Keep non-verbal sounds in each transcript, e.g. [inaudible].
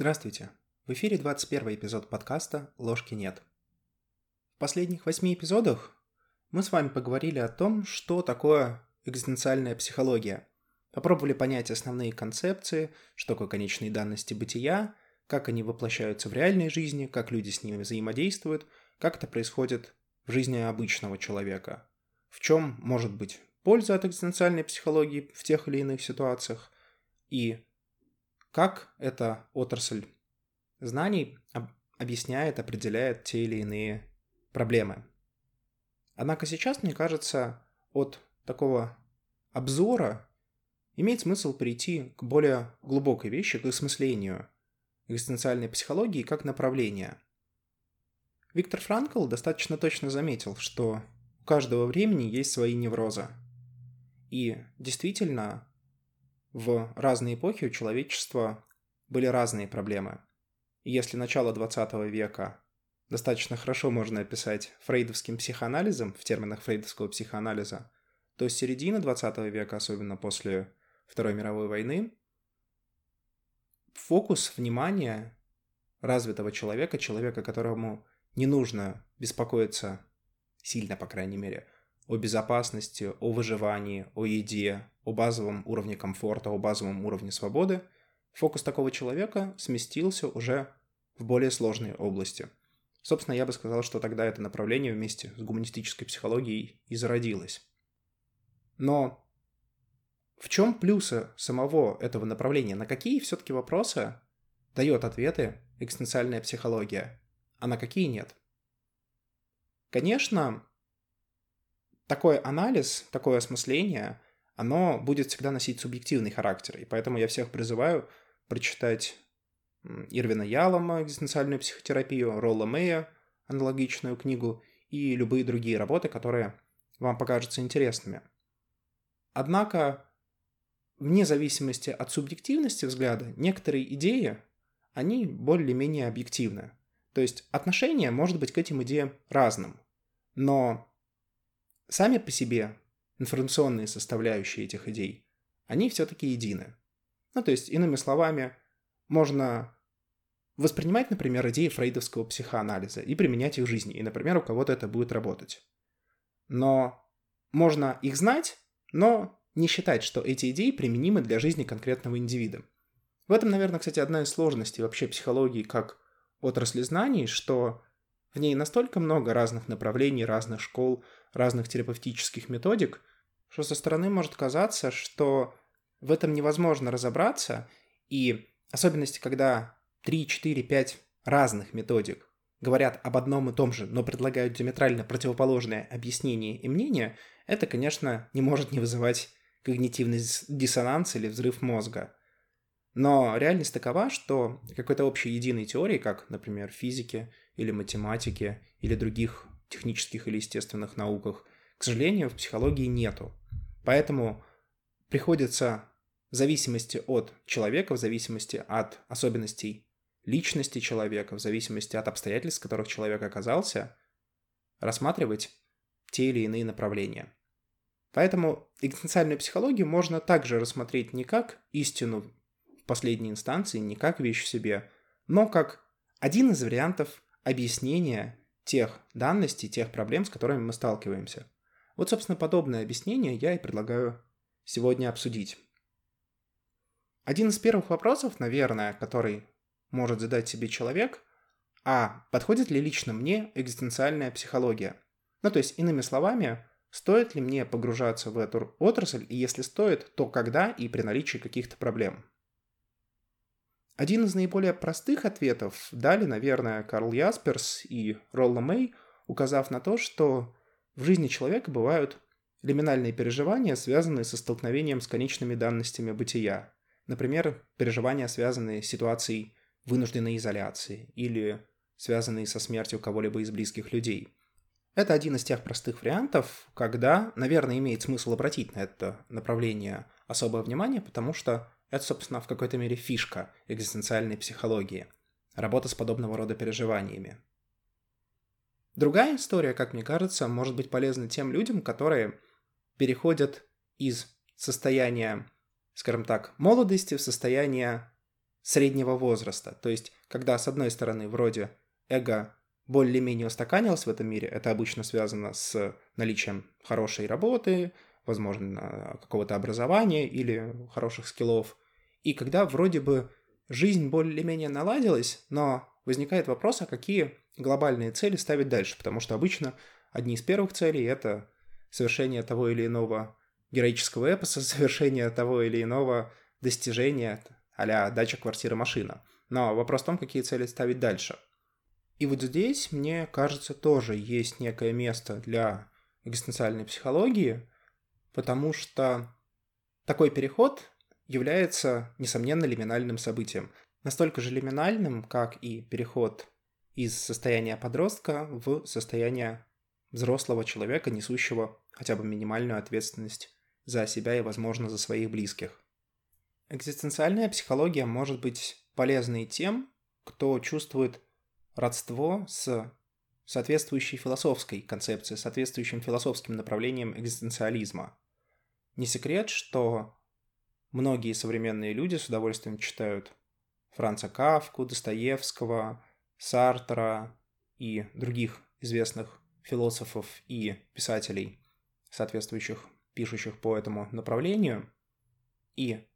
Здравствуйте! В эфире 21 эпизод подкаста «Ложки нет». В последних восьми эпизодах мы с вами поговорили о том, что такое экзистенциальная психология. Попробовали понять основные концепции, что такое конечные данности бытия, как они воплощаются в реальной жизни, как люди с ними взаимодействуют, как это происходит в жизни обычного человека, в чем может быть польза от экзистенциальной психологии в тех или иных ситуациях, и как эта отрасль знаний объясняет, определяет те или иные проблемы. Однако сейчас, мне кажется, от такого обзора имеет смысл перейти к более глубокой вещи, к осмыслению экзистенциальной психологии как направления. Виктор Франкл достаточно точно заметил, что у каждого времени есть свои неврозы. И действительно, в разные эпохи у человечества были разные проблемы. И если начало 20 века достаточно хорошо можно описать фрейдовским психоанализом в терминах фрейдовского психоанализа, то с середины 20 века, особенно после Второй мировой войны, фокус внимания развитого человека, человека, которому не нужно беспокоиться сильно, по крайней мере, о безопасности, о выживании, о еде, о базовом уровне комфорта, о базовом уровне свободы, фокус такого человека сместился уже в более сложные области. Собственно, я бы сказал, что тогда это направление вместе с гуманистической психологией и зародилось. Но в чем плюсы самого этого направления? На какие все-таки вопросы дает ответы экзистенциальная психология, а на какие нет? Конечно, такой анализ, такое осмысление, оно будет всегда носить субъективный характер. И поэтому я всех призываю прочитать Ирвина Ялома «Экзистенциальную психотерапию», Ролла Мэя аналогичную книгу и любые другие работы, которые вам покажутся интересными. Однако, вне зависимости от субъективности взгляда, некоторые идеи, они более-менее объективны. То есть отношение может быть к этим идеям разным. Но сами по себе информационные составляющие этих идей, они все-таки едины. Ну, то есть, иными словами, можно воспринимать, например, идеи фрейдовского психоанализа и применять их в жизни, и, например, у кого-то это будет работать. Но можно их знать, но не считать, что эти идеи применимы для жизни конкретного индивида. В этом, наверное, кстати, одна из сложностей вообще психологии как отрасли знаний, что в ней настолько много разных направлений, разных школ, разных терапевтических методик, что со стороны может казаться, что в этом невозможно разобраться, и особенности, когда 3, 4, 5 разных методик говорят об одном и том же, но предлагают диаметрально противоположное объяснение и мнение, это, конечно, не может не вызывать когнитивный диссонанс или взрыв мозга. Но реальность такова, что какой-то общей единой теории, как, например, физики или математики или других технических или естественных науках, к сожалению, в психологии нету. Поэтому приходится в зависимости от человека, в зависимости от особенностей личности человека, в зависимости от обстоятельств, в которых человек оказался, рассматривать те или иные направления. Поэтому экзистенциальную психологию можно также рассмотреть не как истину в последней инстанции, не как вещь в себе, но как один из вариантов объяснения тех данностей, тех проблем, с которыми мы сталкиваемся. Вот, собственно, подобное объяснение я и предлагаю сегодня обсудить. Один из первых вопросов, наверное, который может задать себе человек, а подходит ли лично мне экзистенциальная психология? Ну, то есть, иными словами, стоит ли мне погружаться в эту отрасль, и если стоит, то когда и при наличии каких-то проблем? Один из наиболее простых ответов дали, наверное, Карл Ясперс и Ролла Мэй, указав на то, что в жизни человека бывают лиминальные переживания, связанные со столкновением с конечными данностями бытия. Например, переживания, связанные с ситуацией вынужденной изоляции или связанные со смертью кого-либо из близких людей. Это один из тех простых вариантов, когда, наверное, имеет смысл обратить на это направление особое внимание, потому что это, собственно, в какой-то мере фишка экзистенциальной психологии. Работа с подобного рода переживаниями. Другая история, как мне кажется, может быть полезна тем людям, которые переходят из состояния, скажем так, молодости в состояние среднего возраста. То есть, когда с одной стороны вроде эго более-менее устаканилось в этом мире, это обычно связано с наличием хорошей работы, возможно, какого-то образования или хороших скиллов. И когда вроде бы жизнь более-менее наладилась, но возникает вопрос, а какие глобальные цели ставить дальше, потому что обычно одни из первых целей — это совершение того или иного героического эпоса, [laughs] совершение того или иного достижения а дача, квартира, машина. Но вопрос в том, какие цели ставить дальше. И вот здесь, мне кажется, тоже есть некое место для экзистенциальной психологии, потому что такой переход является, несомненно, лиминальным событием. Настолько же лиминальным, как и переход из состояния подростка в состояние взрослого человека, несущего хотя бы минимальную ответственность за себя и, возможно, за своих близких. Экзистенциальная психология может быть полезной тем, кто чувствует родство с соответствующей философской концепцией, соответствующим философским направлением экзистенциализма. Не секрет, что многие современные люди с удовольствием читают Франца Кавку, Достоевского, Сартера и других известных философов и писателей, соответствующих, пишущих по этому направлению. И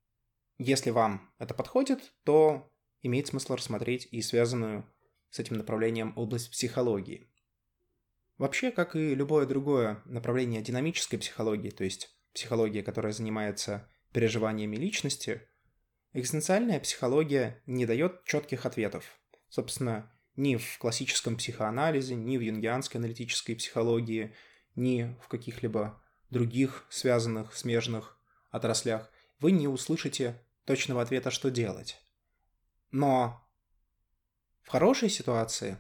если вам это подходит, то имеет смысл рассмотреть и связанную с этим направлением область психологии. Вообще, как и любое другое направление динамической психологии, то есть психология, которая занимается переживаниями личности, экзистенциальная психология не дает четких ответов. Собственно, ни в классическом психоанализе, ни в юнгианской аналитической психологии, ни в каких-либо других связанных, смежных отраслях вы не услышите точного ответа, что делать. Но в хорошей ситуации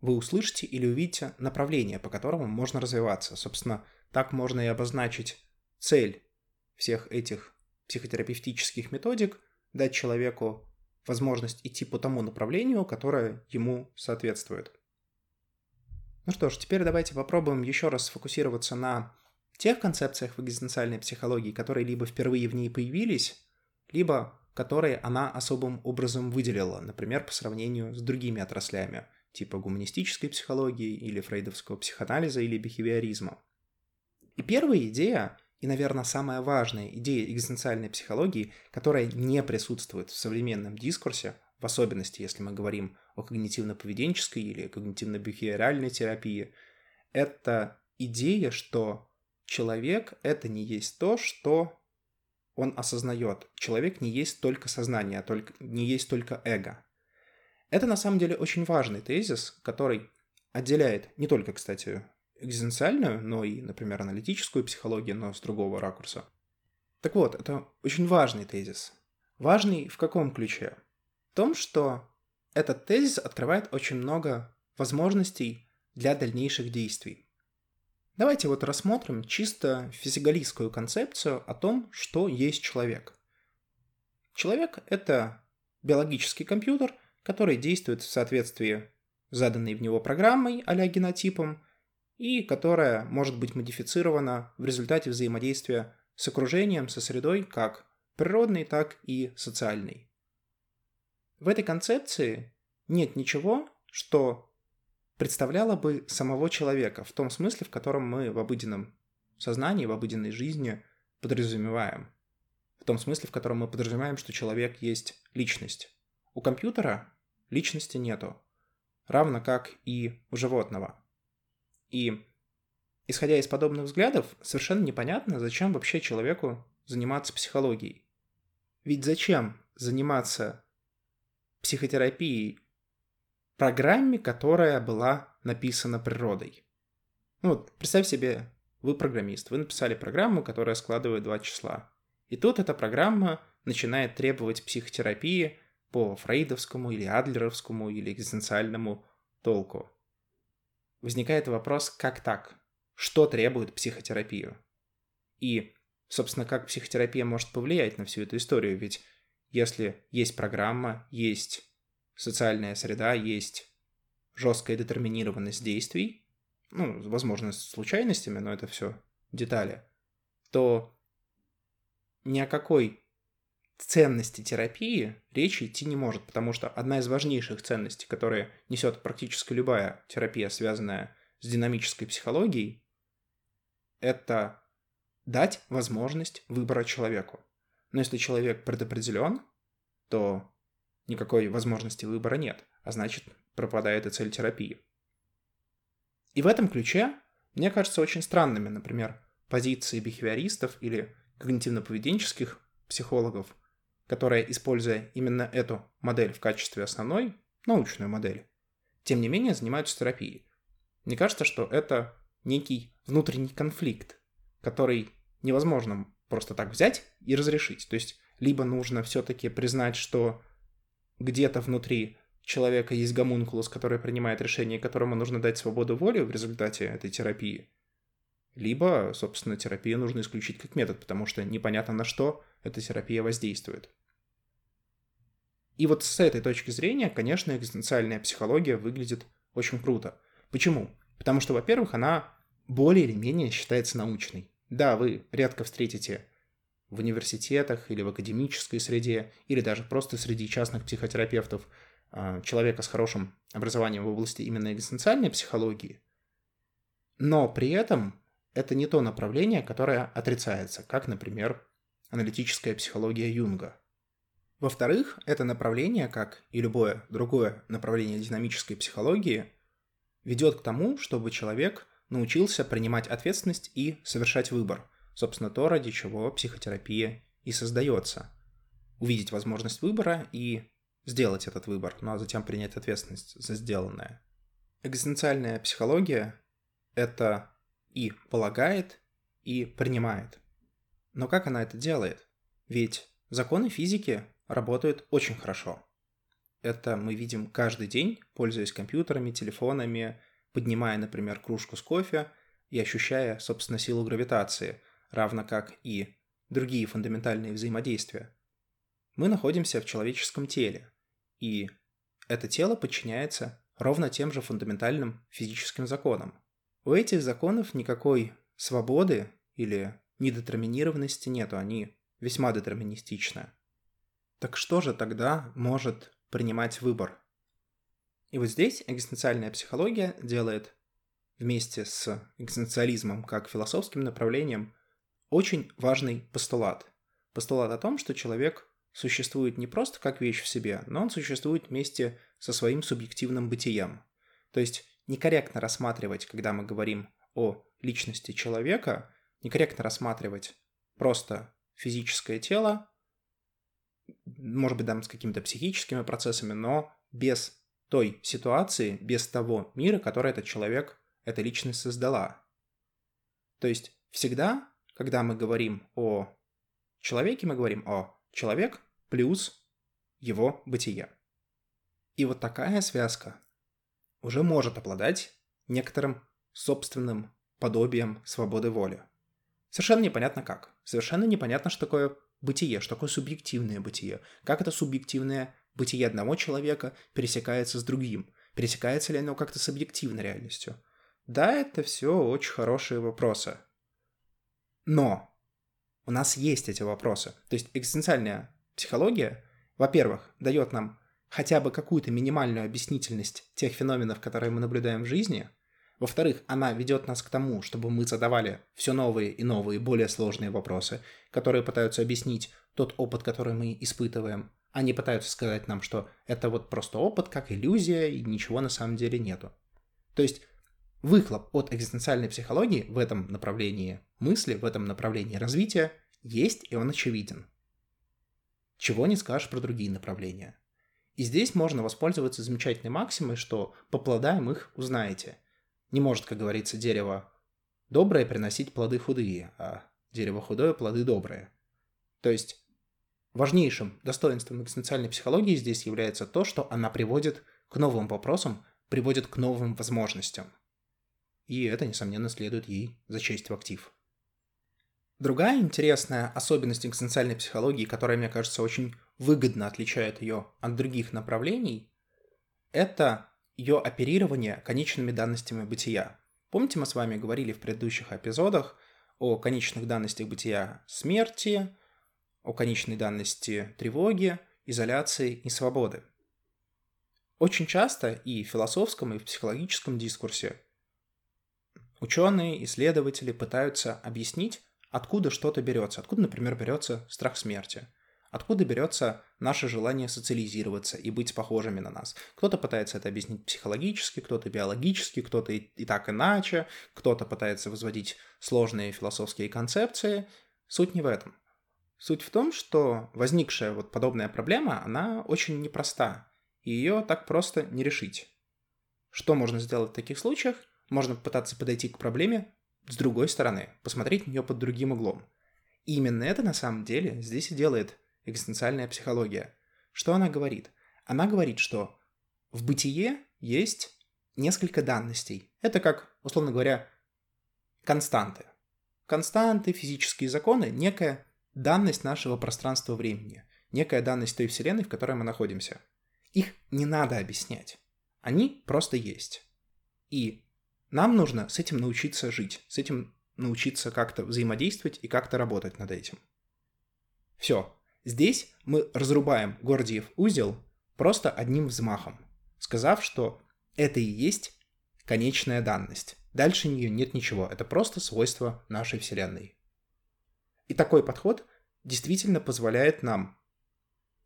вы услышите или увидите направление, по которому можно развиваться. Собственно, так можно и обозначить цель всех этих психотерапевтических методик – дать человеку возможность идти по тому направлению, которое ему соответствует. Ну что ж, теперь давайте попробуем еще раз сфокусироваться на тех концепциях в экзистенциальной психологии, которые либо впервые в ней появились, либо которые она особым образом выделила, например, по сравнению с другими отраслями, типа гуманистической психологии или фрейдовского психоанализа или бихевиоризма. И первая идея, и, наверное, самая важная идея экзистенциальной психологии, которая не присутствует в современном дискурсе, в особенности, если мы говорим о когнитивно-поведенческой или когнитивно-бихевиоральной терапии, это идея, что человек — это не есть то, что он осознает. Человек не есть только сознание, а только, не есть только эго. Это на самом деле очень важный тезис, который отделяет не только, кстати, экзистенциальную, но и, например, аналитическую психологию, но с другого ракурса. Так вот, это очень важный тезис. Важный в каком ключе? В том, что этот тезис открывает очень много возможностей для дальнейших действий. Давайте вот рассмотрим чисто физигалистскую концепцию о том, что есть человек. Человек — это биологический компьютер, который действует в соответствии с заданной в него программой а генотипом, и которая может быть модифицирована в результате взаимодействия с окружением, со средой, как природной, так и социальной. В этой концепции нет ничего, что представляла бы самого человека в том смысле, в котором мы в обыденном сознании, в обыденной жизни подразумеваем. В том смысле, в котором мы подразумеваем, что человек есть личность. У компьютера личности нету, равно как и у животного. И, исходя из подобных взглядов, совершенно непонятно, зачем вообще человеку заниматься психологией. Ведь зачем заниматься психотерапией программе, которая была написана природой. Ну вот, представь себе, вы программист, вы написали программу, которая складывает два числа. И тут эта программа начинает требовать психотерапии по фрейдовскому или адлеровскому или экзистенциальному толку. Возникает вопрос, как так? Что требует психотерапию? И, собственно, как психотерапия может повлиять на всю эту историю? Ведь если есть программа, есть социальная среда, есть жесткая детерминированность действий, ну, возможно, с случайностями, но это все детали, то ни о какой ценности терапии речи идти не может, потому что одна из важнейших ценностей, которые несет практически любая терапия, связанная с динамической психологией, это дать возможность выбора человеку. Но если человек предопределен, то никакой возможности выбора нет, а значит пропадает и цель терапии. И в этом ключе мне кажется очень странными, например, позиции бихевиористов или когнитивно-поведенческих психологов, которые, используя именно эту модель в качестве основной, научную модель, тем не менее занимаются терапией. Мне кажется, что это некий внутренний конфликт, который невозможно просто так взять и разрешить. То есть либо нужно все-таки признать, что где-то внутри человека есть гомункулус, который принимает решение, которому нужно дать свободу воли в результате этой терапии, либо, собственно, терапию нужно исключить как метод, потому что непонятно на что эта терапия воздействует. И вот с этой точки зрения, конечно, экзистенциальная психология выглядит очень круто. Почему? Потому что, во-первых, она более или менее считается научной. Да, вы редко встретите в университетах или в академической среде, или даже просто среди частных психотерапевтов а, человека с хорошим образованием в области именно экзистенциальной психологии, но при этом это не то направление, которое отрицается, как, например, аналитическая психология Юнга. Во-вторых, это направление, как и любое другое направление динамической психологии, ведет к тому, чтобы человек научился принимать ответственность и совершать выбор. Собственно, то, ради чего психотерапия и создается. Увидеть возможность выбора и сделать этот выбор, ну а затем принять ответственность за сделанное. Экзистенциальная психология — это и полагает, и принимает. Но как она это делает? Ведь законы физики работают очень хорошо. Это мы видим каждый день, пользуясь компьютерами, телефонами, поднимая, например, кружку с кофе и ощущая, собственно, силу гравитации, равно как и другие фундаментальные взаимодействия. Мы находимся в человеческом теле, и это тело подчиняется ровно тем же фундаментальным физическим законам. У этих законов никакой свободы или недетерминированности нету, они весьма детерминистичны. Так что же тогда может принимать выбор? И вот здесь экзистенциальная психология делает вместе с экзистенциализмом как философским направлением очень важный постулат. Постулат о том, что человек существует не просто как вещь в себе, но он существует вместе со своим субъективным бытием. То есть некорректно рассматривать, когда мы говорим о личности человека, некорректно рассматривать просто физическое тело, может быть, там с какими-то психическими процессами, но без той ситуации, без того мира, который этот человек, эта личность создала. То есть всегда, когда мы говорим о человеке, мы говорим о человек плюс его бытие. И вот такая связка уже может обладать некоторым собственным подобием свободы воли. Совершенно непонятно как. Совершенно непонятно, что такое бытие, что такое субъективное бытие. Как это субъективное бытие одного человека пересекается с другим. Пересекается ли оно как-то с объективной реальностью? Да, это все очень хорошие вопросы. Но у нас есть эти вопросы. То есть экзистенциальная психология, во-первых, дает нам хотя бы какую-то минимальную объяснительность тех феноменов, которые мы наблюдаем в жизни. Во-вторых, она ведет нас к тому, чтобы мы задавали все новые и новые, более сложные вопросы, которые пытаются объяснить тот опыт, который мы испытываем. Они пытаются сказать нам, что это вот просто опыт, как иллюзия, и ничего на самом деле нету. То есть выхлоп от экзистенциальной психологии в этом направлении мысли, в этом направлении развития есть, и он очевиден. Чего не скажешь про другие направления. И здесь можно воспользоваться замечательной максимой, что по плодам их узнаете. Не может, как говорится, дерево доброе приносить плоды худые, а дерево худое – плоды добрые. То есть важнейшим достоинством экзистенциальной психологии здесь является то, что она приводит к новым вопросам, приводит к новым возможностям. И это, несомненно, следует ей зачесть в актив. Другая интересная особенность экзистенциальной психологии, которая, мне кажется, очень выгодно отличает ее от других направлений, это ее оперирование конечными данностями бытия. Помните, мы с вами говорили в предыдущих эпизодах о конечных данностях бытия смерти, о конечной данности тревоги, изоляции и свободы. Очень часто и в философском, и в психологическом дискурсе ученые, исследователи пытаются объяснить, откуда что-то берется. Откуда, например, берется страх смерти. Откуда берется наше желание социализироваться и быть похожими на нас. Кто-то пытается это объяснить психологически, кто-то биологически, кто-то и, и так иначе, кто-то пытается возводить сложные философские концепции. Суть не в этом. Суть в том, что возникшая вот подобная проблема, она очень непроста, и ее так просто не решить. Что можно сделать в таких случаях? Можно попытаться подойти к проблеме с другой стороны, посмотреть на нее под другим углом. И именно это на самом деле здесь и делает экзистенциальная психология. Что она говорит? Она говорит, что в бытие есть несколько данностей. Это как, условно говоря, константы. Константы, физические законы, некая данность нашего пространства-времени, некая данность той вселенной, в которой мы находимся. Их не надо объяснять. Они просто есть. И нам нужно с этим научиться жить, с этим научиться как-то взаимодействовать и как-то работать над этим. Все. Здесь мы разрубаем Гордиев узел просто одним взмахом, сказав, что это и есть конечная данность. Дальше нее нет ничего, это просто свойство нашей Вселенной. И такой подход действительно позволяет нам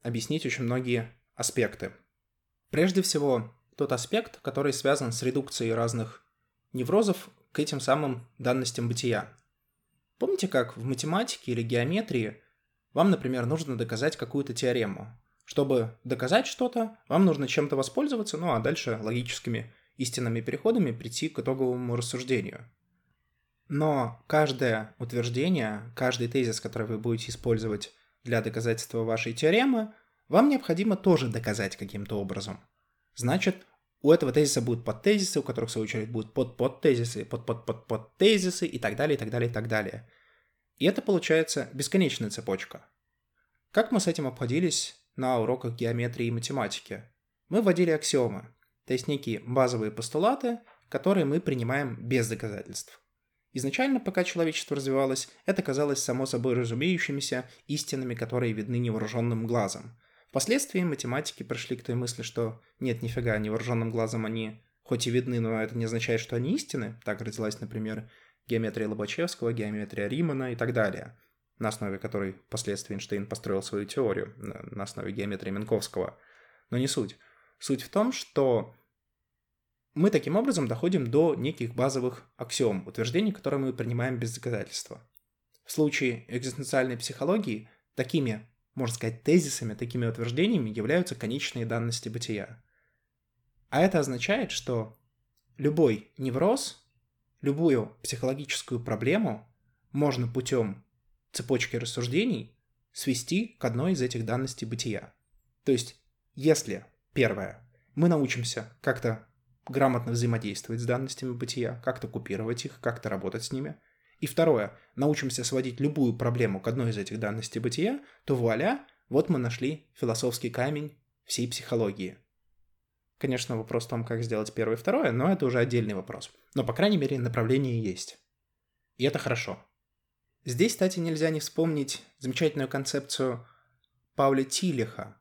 объяснить очень многие аспекты. Прежде всего, тот аспект, который связан с редукцией разных неврозов к этим самым данностям бытия. Помните, как в математике или геометрии вам, например, нужно доказать какую-то теорему. Чтобы доказать что-то, вам нужно чем-то воспользоваться, ну а дальше логическими истинными переходами прийти к итоговому рассуждению. Но каждое утверждение, каждый тезис, который вы будете использовать для доказательства вашей теоремы, вам необходимо тоже доказать каким-то образом. Значит, у этого тезиса будут подтезисы, у которых, в свою очередь, будут под-подтезисы, под-под-под-подтезисы и так далее, и так далее, и так далее. И это получается бесконечная цепочка. Как мы с этим обходились на уроках геометрии и математики? Мы вводили аксиомы, то есть некие базовые постулаты, которые мы принимаем без доказательств. Изначально, пока человечество развивалось, это казалось само собой разумеющимися истинами, которые видны невооруженным глазом. Впоследствии математики пришли к той мысли, что нет, нифига, невооруженным глазом они хоть и видны, но это не означает, что они истины. Так родилась, например, геометрия Лобачевского, геометрия Римана и так далее, на основе которой впоследствии Эйнштейн построил свою теорию, на основе геометрии Минковского. Но не суть. Суть в том, что мы таким образом доходим до неких базовых аксиом, утверждений, которые мы принимаем без доказательства. В случае экзистенциальной психологии такими, можно сказать, тезисами, такими утверждениями являются конечные данности бытия. А это означает, что любой невроз любую психологическую проблему можно путем цепочки рассуждений свести к одной из этих данностей бытия. То есть, если, первое, мы научимся как-то грамотно взаимодействовать с данностями бытия, как-то купировать их, как-то работать с ними, и второе, научимся сводить любую проблему к одной из этих данностей бытия, то вуаля, вот мы нашли философский камень всей психологии – Конечно, вопрос в том, как сделать первое и второе, но это уже отдельный вопрос. Но, по крайней мере, направление есть. И это хорошо. Здесь, кстати, нельзя не вспомнить замечательную концепцию Пауля Тилиха.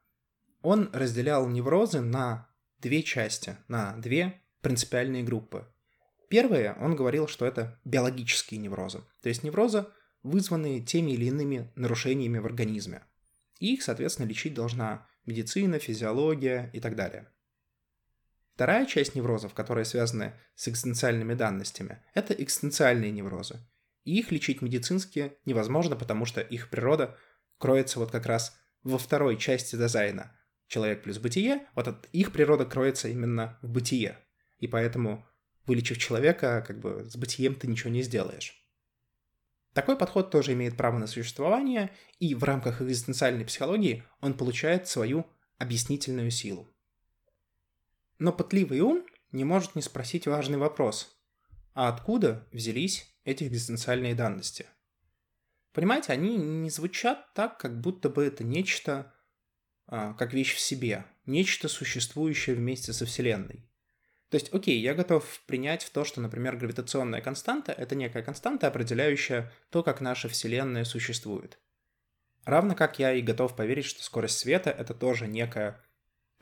Он разделял неврозы на две части, на две принципиальные группы. Первое, он говорил, что это биологические неврозы, то есть неврозы, вызванные теми или иными нарушениями в организме. И их, соответственно, лечить должна медицина, физиология и так далее. Вторая часть неврозов, которые связаны с экзистенциальными данностями, это экзистенциальные неврозы. И их лечить медицински невозможно, потому что их природа кроется вот как раз во второй части дизайна. Человек плюс бытие, вот от их природа кроется именно в бытие. И поэтому, вылечив человека, как бы с бытием ты ничего не сделаешь. Такой подход тоже имеет право на существование, и в рамках экзистенциальной психологии он получает свою объяснительную силу. Но пытливый ум не может не спросить важный вопрос. А откуда взялись эти экзистенциальные данности? Понимаете, они не звучат так, как будто бы это нечто, а, как вещь в себе, нечто существующее вместе со Вселенной. То есть, окей, я готов принять в то, что, например, гравитационная константа — это некая константа, определяющая то, как наша Вселенная существует. Равно как я и готов поверить, что скорость света — это тоже некое,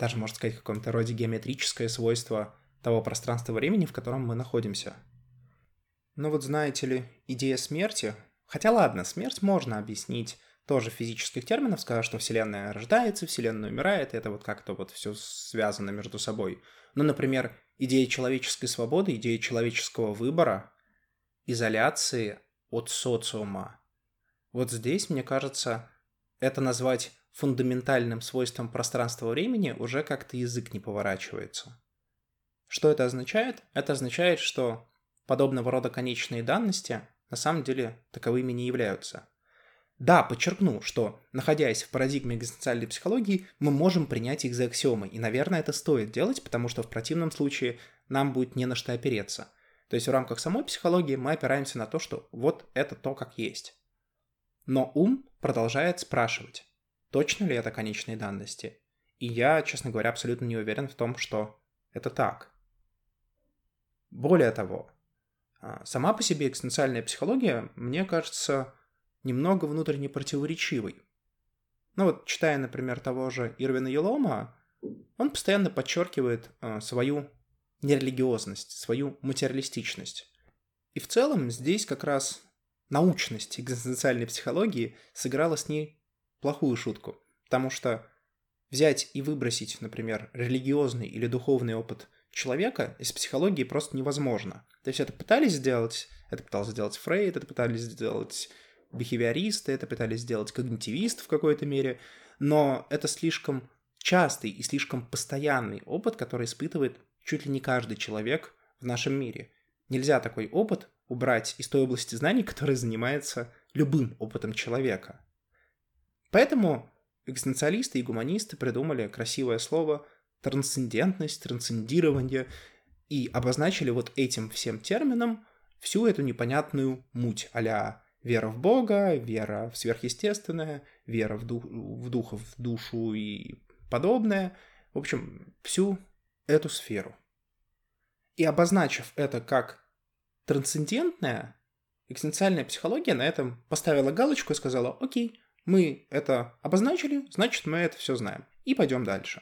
даже, можно сказать, в каком-то роде геометрическое свойство того пространства времени, в котором мы находимся. Но вот знаете ли, идея смерти... Хотя ладно, смерть можно объяснить тоже физических терминах, сказать, что Вселенная рождается, Вселенная умирает, это вот как-то вот все связано между собой. Но, например, идея человеческой свободы, идея человеческого выбора, изоляции от социума. Вот здесь, мне кажется, это назвать фундаментальным свойством пространства-времени уже как-то язык не поворачивается. Что это означает? Это означает, что подобного рода конечные данности на самом деле таковыми не являются. Да, подчеркну, что, находясь в парадигме экзистенциальной психологии, мы можем принять их за аксиомы, и, наверное, это стоит делать, потому что в противном случае нам будет не на что опереться. То есть в рамках самой психологии мы опираемся на то, что вот это то, как есть. Но ум продолжает спрашивать, точно ли это конечные данности. И я, честно говоря, абсолютно не уверен в том, что это так. Более того, а, сама по себе экзистенциальная психология, мне кажется, немного внутренне противоречивой. Ну вот, читая, например, того же Ирвина Елома, он постоянно подчеркивает э, свою нерелигиозность, свою материалистичность. И в целом здесь как раз научность экзистенциальной психологии сыграла с ней плохую шутку. Потому что взять и выбросить, например, религиозный или духовный опыт человека из психологии просто невозможно. То есть это пытались сделать, это пытался сделать Фрейд, это пытались сделать бихевиористы, это пытались сделать когнитивист в какой-то мере, но это слишком частый и слишком постоянный опыт, который испытывает чуть ли не каждый человек в нашем мире. Нельзя такой опыт убрать из той области знаний, которая занимается любым опытом человека. Поэтому экзистенциалисты и гуманисты придумали красивое слово трансцендентность, трансцендирование и обозначили вот этим всем термином всю эту непонятную муть а вера в Бога, вера в сверхъестественное, вера в, дух, в духа, в душу и подобное. В общем, всю эту сферу. И обозначив это как трансцендентная, экзистенциальная психология на этом поставила галочку и сказала, окей, мы это обозначили, значит, мы это все знаем. И пойдем дальше.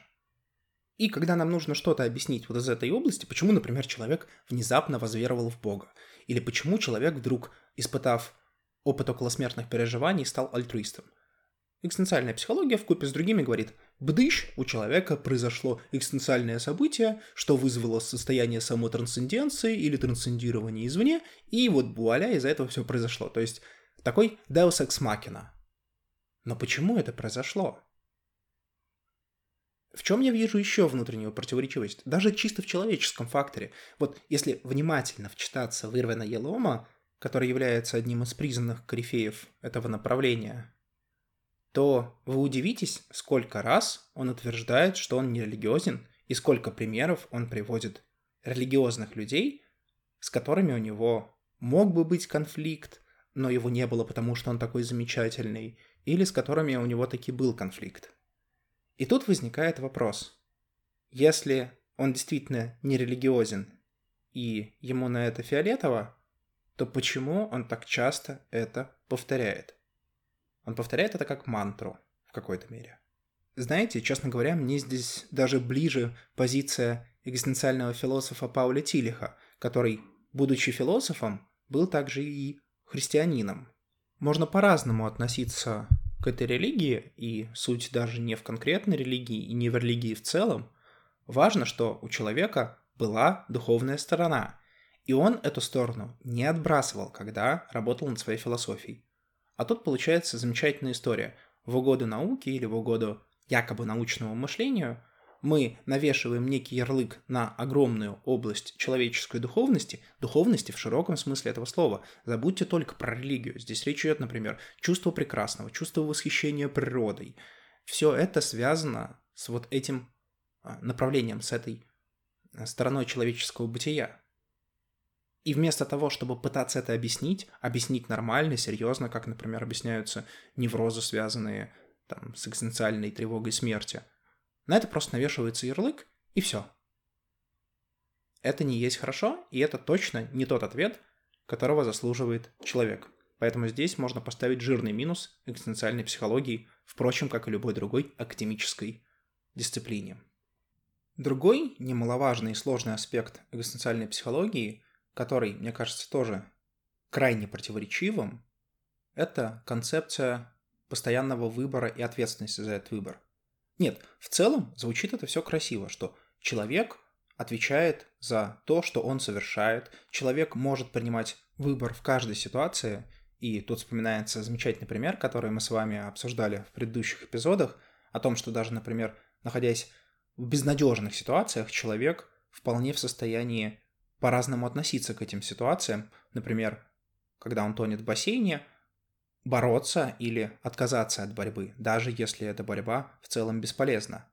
И когда нам нужно что-то объяснить вот из этой области, почему, например, человек внезапно возверовал в Бога, или почему человек вдруг, испытав опыт околосмертных переживаний, стал альтруистом. Экзистенциальная психология в купе с другими говорит, бдыщ, у человека произошло экзистенциальное событие, что вызвало состояние самотрансценденции или трансцендирования извне, и вот вуаля, из-за этого все произошло. То есть такой Deus Ex Machina. Но почему это произошло? В чем я вижу еще внутреннюю противоречивость? Даже чисто в человеческом факторе. Вот если внимательно вчитаться в Ирвина Елома, который является одним из признанных корифеев этого направления, то вы удивитесь, сколько раз он утверждает, что он не религиозен, и сколько примеров он приводит религиозных людей, с которыми у него мог бы быть конфликт, но его не было, потому что он такой замечательный, или с которыми у него таки был конфликт. И тут возникает вопрос. Если он действительно не религиозен, и ему на это фиолетово, то почему он так часто это повторяет? Он повторяет это как мантру в какой-то мере. Знаете, честно говоря, мне здесь даже ближе позиция экзистенциального философа Пауля Тилиха, который, будучи философом, был также и христианином. Можно по-разному относиться к этой религии, и суть даже не в конкретной религии и не в религии в целом. Важно, что у человека была духовная сторона, и он эту сторону не отбрасывал, когда работал над своей философией. А тут получается замечательная история. В угоду науке или в угоду якобы научному мышлению мы навешиваем некий ярлык на огромную область человеческой духовности, духовности в широком смысле этого слова. Забудьте только про религию. Здесь речь идет, например, чувство прекрасного, чувство восхищения природой. Все это связано с вот этим а, направлением, с этой а, стороной человеческого бытия. И вместо того, чтобы пытаться это объяснить, объяснить нормально, серьезно, как, например, объясняются неврозы, связанные там, с экзистенциальной тревогой смерти, на это просто навешивается ярлык, и все. Это не есть хорошо, и это точно не тот ответ, которого заслуживает человек. Поэтому здесь можно поставить жирный минус экзистенциальной психологии, впрочем, как и любой другой академической дисциплине. Другой немаловажный и сложный аспект экзистенциальной психологии, который, мне кажется, тоже крайне противоречивым, это концепция постоянного выбора и ответственности за этот выбор. Нет, в целом звучит это все красиво, что человек отвечает за то, что он совершает, человек может принимать выбор в каждой ситуации, и тут вспоминается замечательный пример, который мы с вами обсуждали в предыдущих эпизодах, о том, что даже, например, находясь в безнадежных ситуациях, человек вполне в состоянии по-разному относиться к этим ситуациям. Например, когда он тонет в бассейне, бороться или отказаться от борьбы, даже если эта борьба в целом бесполезна.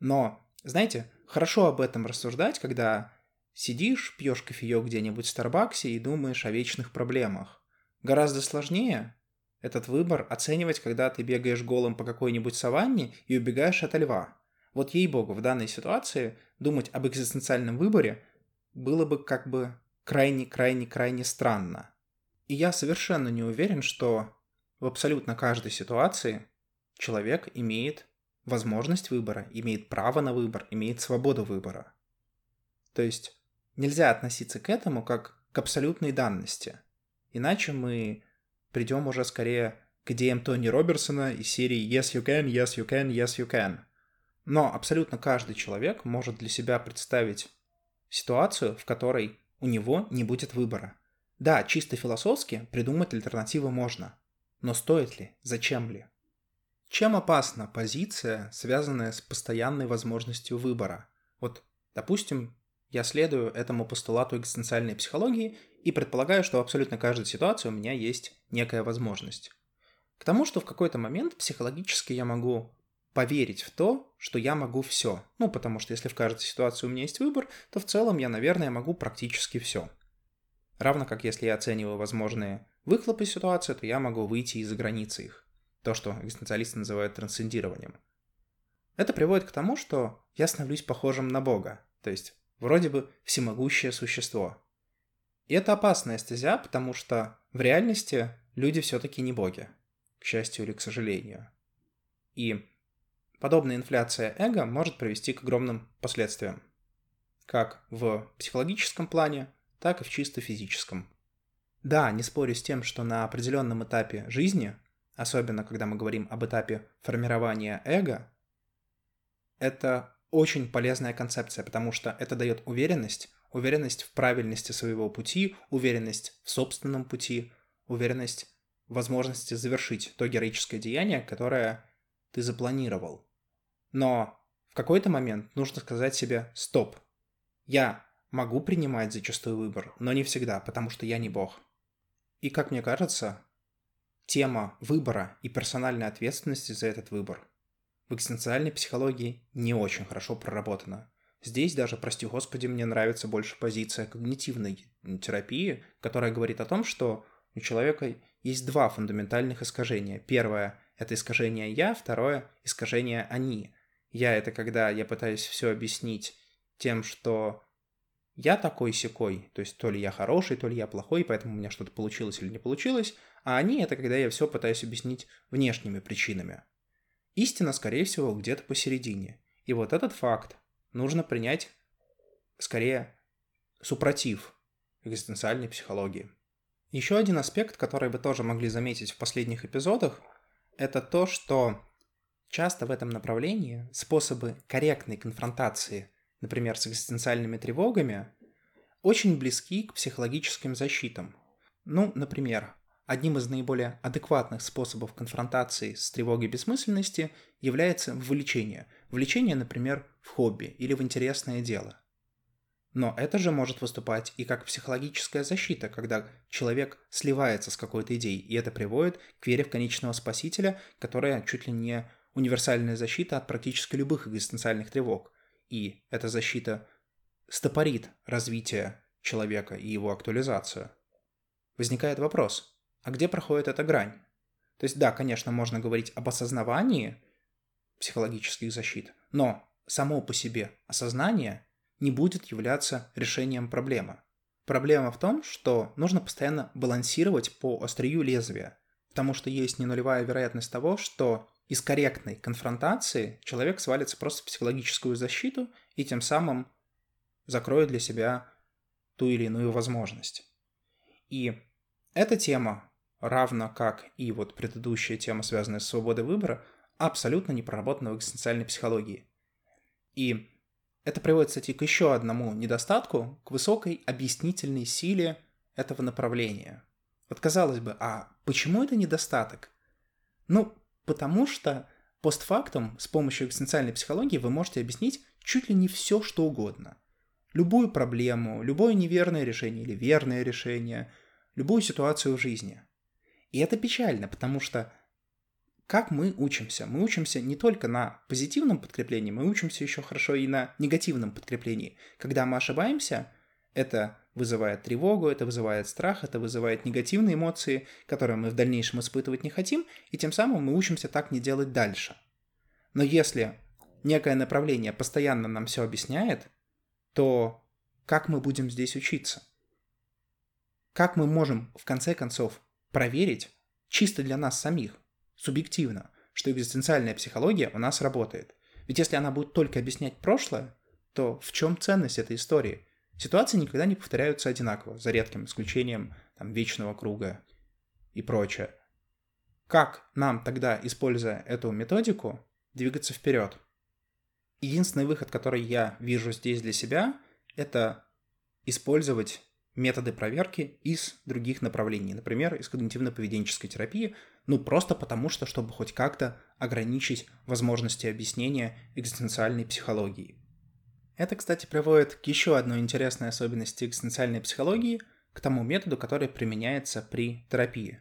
Но, знаете, хорошо об этом рассуждать, когда сидишь, пьешь кофеек где-нибудь в Старбаксе и думаешь о вечных проблемах. Гораздо сложнее этот выбор оценивать, когда ты бегаешь голым по какой-нибудь саванне и убегаешь от льва. Вот ей-богу, в данной ситуации думать об экзистенциальном выборе было бы как бы крайне-крайне-крайне странно. И я совершенно не уверен, что в абсолютно каждой ситуации человек имеет возможность выбора, имеет право на выбор, имеет свободу выбора. То есть нельзя относиться к этому как к абсолютной данности. Иначе мы придем уже скорее к идеям Тони Роберсона из серии «Yes, you can, yes, you can, yes, you can». Но абсолютно каждый человек может для себя представить ситуацию, в которой у него не будет выбора. Да, чисто философски придумать альтернативы можно. Но стоит ли? Зачем ли? Чем опасна позиция, связанная с постоянной возможностью выбора? Вот, допустим, я следую этому постулату экзистенциальной психологии и предполагаю, что в абсолютно каждой ситуации у меня есть некая возможность. К тому, что в какой-то момент психологически я могу поверить в то, что я могу все. Ну, потому что если в каждой ситуации у меня есть выбор, то в целом я, наверное, могу практически все. Равно как если я оцениваю возможные выхлопы ситуации, то я могу выйти из-за границы их. То, что экзистенциалисты называют трансцендированием. Это приводит к тому, что я становлюсь похожим на Бога. То есть вроде бы всемогущее существо. И это опасная стезя, потому что в реальности люди все-таки не боги, к счастью или к сожалению. И подобная инфляция эго может привести к огромным последствиям, как в психологическом плане, так и в чисто физическом. Да, не спорю с тем, что на определенном этапе жизни, особенно когда мы говорим об этапе формирования эго, это очень полезная концепция, потому что это дает уверенность, уверенность в правильности своего пути, уверенность в собственном пути, уверенность в возможности завершить то героическое деяние, которое ты запланировал. Но в какой-то момент нужно сказать себе «стоп». Я могу принимать зачастую выбор, но не всегда, потому что я не бог. И, как мне кажется, тема выбора и персональной ответственности за этот выбор в экзистенциальной психологии не очень хорошо проработана. Здесь даже, прости господи, мне нравится больше позиция когнитивной терапии, которая говорит о том, что у человека есть два фундаментальных искажения. Первое – это искажение «я», второе – искажение «они». «Я» — это когда я пытаюсь все объяснить тем, что я такой секой, то есть то ли я хороший, то ли я плохой, поэтому у меня что-то получилось или не получилось, а они — это когда я все пытаюсь объяснить внешними причинами. Истина, скорее всего, где-то посередине. И вот этот факт нужно принять скорее супротив экзистенциальной психологии. Еще один аспект, который вы тоже могли заметить в последних эпизодах, это то, что часто в этом направлении способы корректной конфронтации, например, с экзистенциальными тревогами, очень близки к психологическим защитам. Ну, например, Одним из наиболее адекватных способов конфронтации с тревогой бессмысленности является вовлечение. Влечение, например, в хобби или в интересное дело. Но это же может выступать и как психологическая защита, когда человек сливается с какой-то идеей, и это приводит к вере в конечного спасителя, которая чуть ли не универсальная защита от практически любых экзистенциальных тревог. И эта защита стопорит развитие человека и его актуализацию. Возникает вопрос, а где проходит эта грань? То есть, да, конечно, можно говорить об осознавании психологических защит, но само по себе осознание не будет являться решением проблемы. Проблема в том, что нужно постоянно балансировать по острию лезвия, потому что есть не нулевая вероятность того, что из корректной конфронтации человек свалится просто в психологическую защиту и тем самым закроет для себя ту или иную возможность. И эта тема, равно как и вот предыдущая тема, связанная с свободой выбора, абсолютно не проработана в экзистенциальной психологии. И это приводит, кстати, к еще одному недостатку, к высокой объяснительной силе этого направления. Вот казалось бы, а почему это недостаток? Ну, Потому что постфактум с помощью экзистенциальной психологии вы можете объяснить чуть ли не все, что угодно. Любую проблему, любое неверное решение или верное решение, любую ситуацию в жизни. И это печально, потому что как мы учимся? Мы учимся не только на позитивном подкреплении, мы учимся еще хорошо и на негативном подкреплении. Когда мы ошибаемся, это вызывает тревогу, это вызывает страх, это вызывает негативные эмоции, которые мы в дальнейшем испытывать не хотим, и тем самым мы учимся так не делать дальше. Но если некое направление постоянно нам все объясняет, то как мы будем здесь учиться? Как мы можем, в конце концов, проверить чисто для нас самих, субъективно, что экзистенциальная психология у нас работает? Ведь если она будет только объяснять прошлое, то в чем ценность этой истории? Ситуации никогда не повторяются одинаково, за редким исключением там, вечного круга и прочее. Как нам тогда, используя эту методику, двигаться вперед? Единственный выход, который я вижу здесь для себя, это использовать методы проверки из других направлений, например, из когнитивно-поведенческой терапии, ну просто потому что, чтобы хоть как-то ограничить возможности объяснения экзистенциальной психологии. Это, кстати, приводит к еще одной интересной особенности экзистенциальной психологии, к тому методу, который применяется при терапии.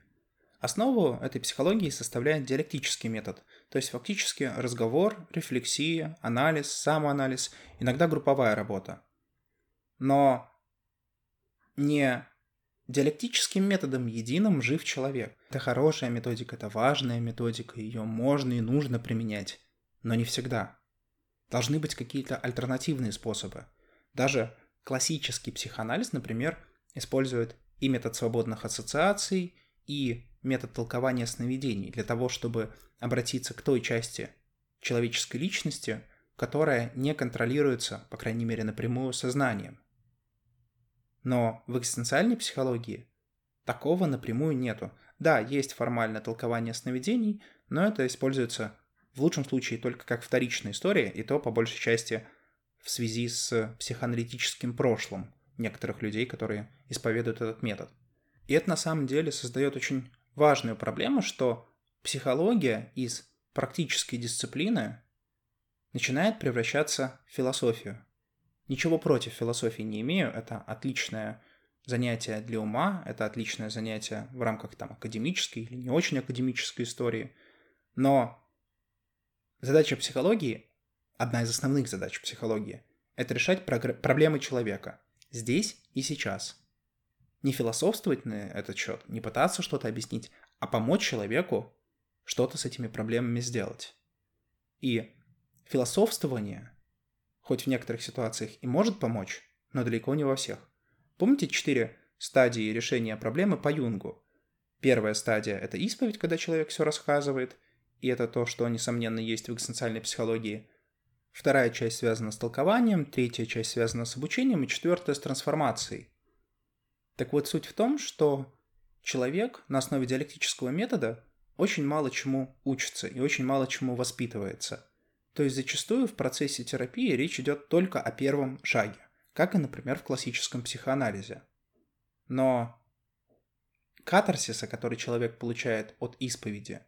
Основу этой психологии составляет диалектический метод, то есть фактически разговор, рефлексия, анализ, самоанализ, иногда групповая работа. Но не диалектическим методом единым жив человек. Это хорошая методика, это важная методика, ее можно и нужно применять, но не всегда. Должны быть какие-то альтернативные способы. Даже классический психоанализ, например, использует и метод свободных ассоциаций, и метод толкования сновидений для того, чтобы обратиться к той части человеческой личности, которая не контролируется, по крайней мере, напрямую сознанием. Но в экзистенциальной психологии такого напрямую нету. Да, есть формальное толкование сновидений, но это используется в лучшем случае только как вторичная история, и то по большей части в связи с психоаналитическим прошлым некоторых людей, которые исповедуют этот метод. И это на самом деле создает очень важную проблему, что психология из практической дисциплины начинает превращаться в философию. Ничего против философии не имею, это отличное занятие для ума, это отличное занятие в рамках там академической или не очень академической истории, но Задача психологии, одна из основных задач психологии, это решать проблемы человека здесь и сейчас. Не философствовать на этот счет, не пытаться что-то объяснить, а помочь человеку что-то с этими проблемами сделать. И философствование, хоть в некоторых ситуациях и может помочь, но далеко не во всех. Помните четыре стадии решения проблемы по Юнгу? Первая стадия – это исповедь, когда человек все рассказывает – и это то, что, несомненно, есть в экзистенциальной психологии. Вторая часть связана с толкованием, третья часть связана с обучением, и четвертая с трансформацией. Так вот, суть в том, что человек на основе диалектического метода очень мало чему учится и очень мало чему воспитывается. То есть зачастую в процессе терапии речь идет только о первом шаге, как и, например, в классическом психоанализе. Но катарсиса, который человек получает от исповеди,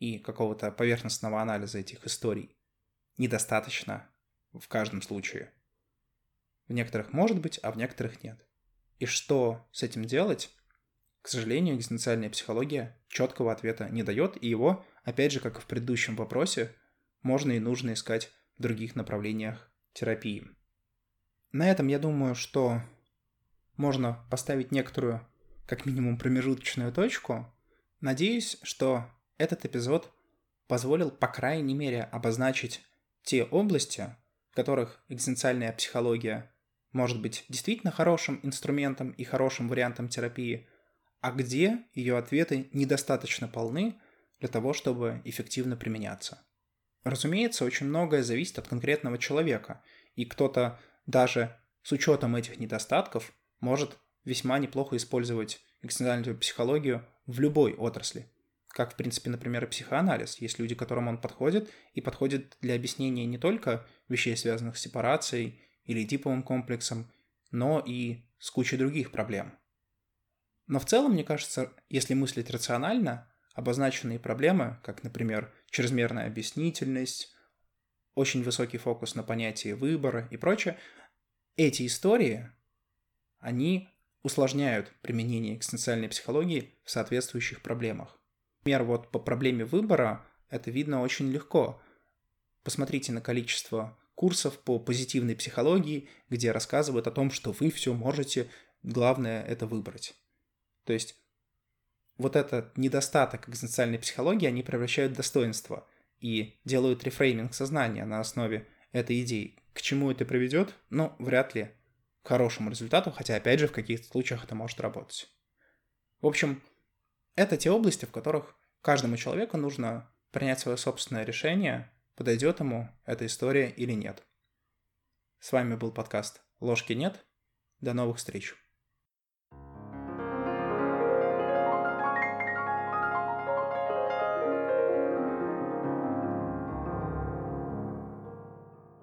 и какого-то поверхностного анализа этих историй недостаточно в каждом случае. В некоторых может быть, а в некоторых нет. И что с этим делать? К сожалению, экзистенциальная психология четкого ответа не дает, и его, опять же, как и в предыдущем вопросе, можно и нужно искать в других направлениях терапии. На этом я думаю, что можно поставить некоторую, как минимум, промежуточную точку. Надеюсь, что этот эпизод позволил, по крайней мере, обозначить те области, в которых экзистенциальная психология может быть действительно хорошим инструментом и хорошим вариантом терапии, а где ее ответы недостаточно полны для того, чтобы эффективно применяться. Разумеется, очень многое зависит от конкретного человека, и кто-то даже с учетом этих недостатков может весьма неплохо использовать экстенциальную психологию в любой отрасли. Как, в принципе, например, и психоанализ. Есть люди, которым он подходит, и подходит для объяснения не только вещей, связанных с сепарацией или типовым комплексом, но и с кучей других проблем. Но в целом, мне кажется, если мыслить рационально, обозначенные проблемы, как, например, чрезмерная объяснительность, очень высокий фокус на понятие выбора и прочее, эти истории, они усложняют применение экзистенциальной психологии в соответствующих проблемах. Например, вот по проблеме выбора это видно очень легко. Посмотрите на количество курсов по позитивной психологии, где рассказывают о том, что вы все можете, главное это выбрать. То есть вот этот недостаток экзистенциальной психологии они превращают в достоинство и делают рефрейминг сознания на основе этой идеи. К чему это приведет? Ну, вряд ли к хорошему результату, хотя, опять же, в каких-то случаях это может работать. В общем, это те области, в которых каждому человеку нужно принять свое собственное решение, подойдет ему эта история или нет. С вами был подкаст «Ложки нет». До новых встреч.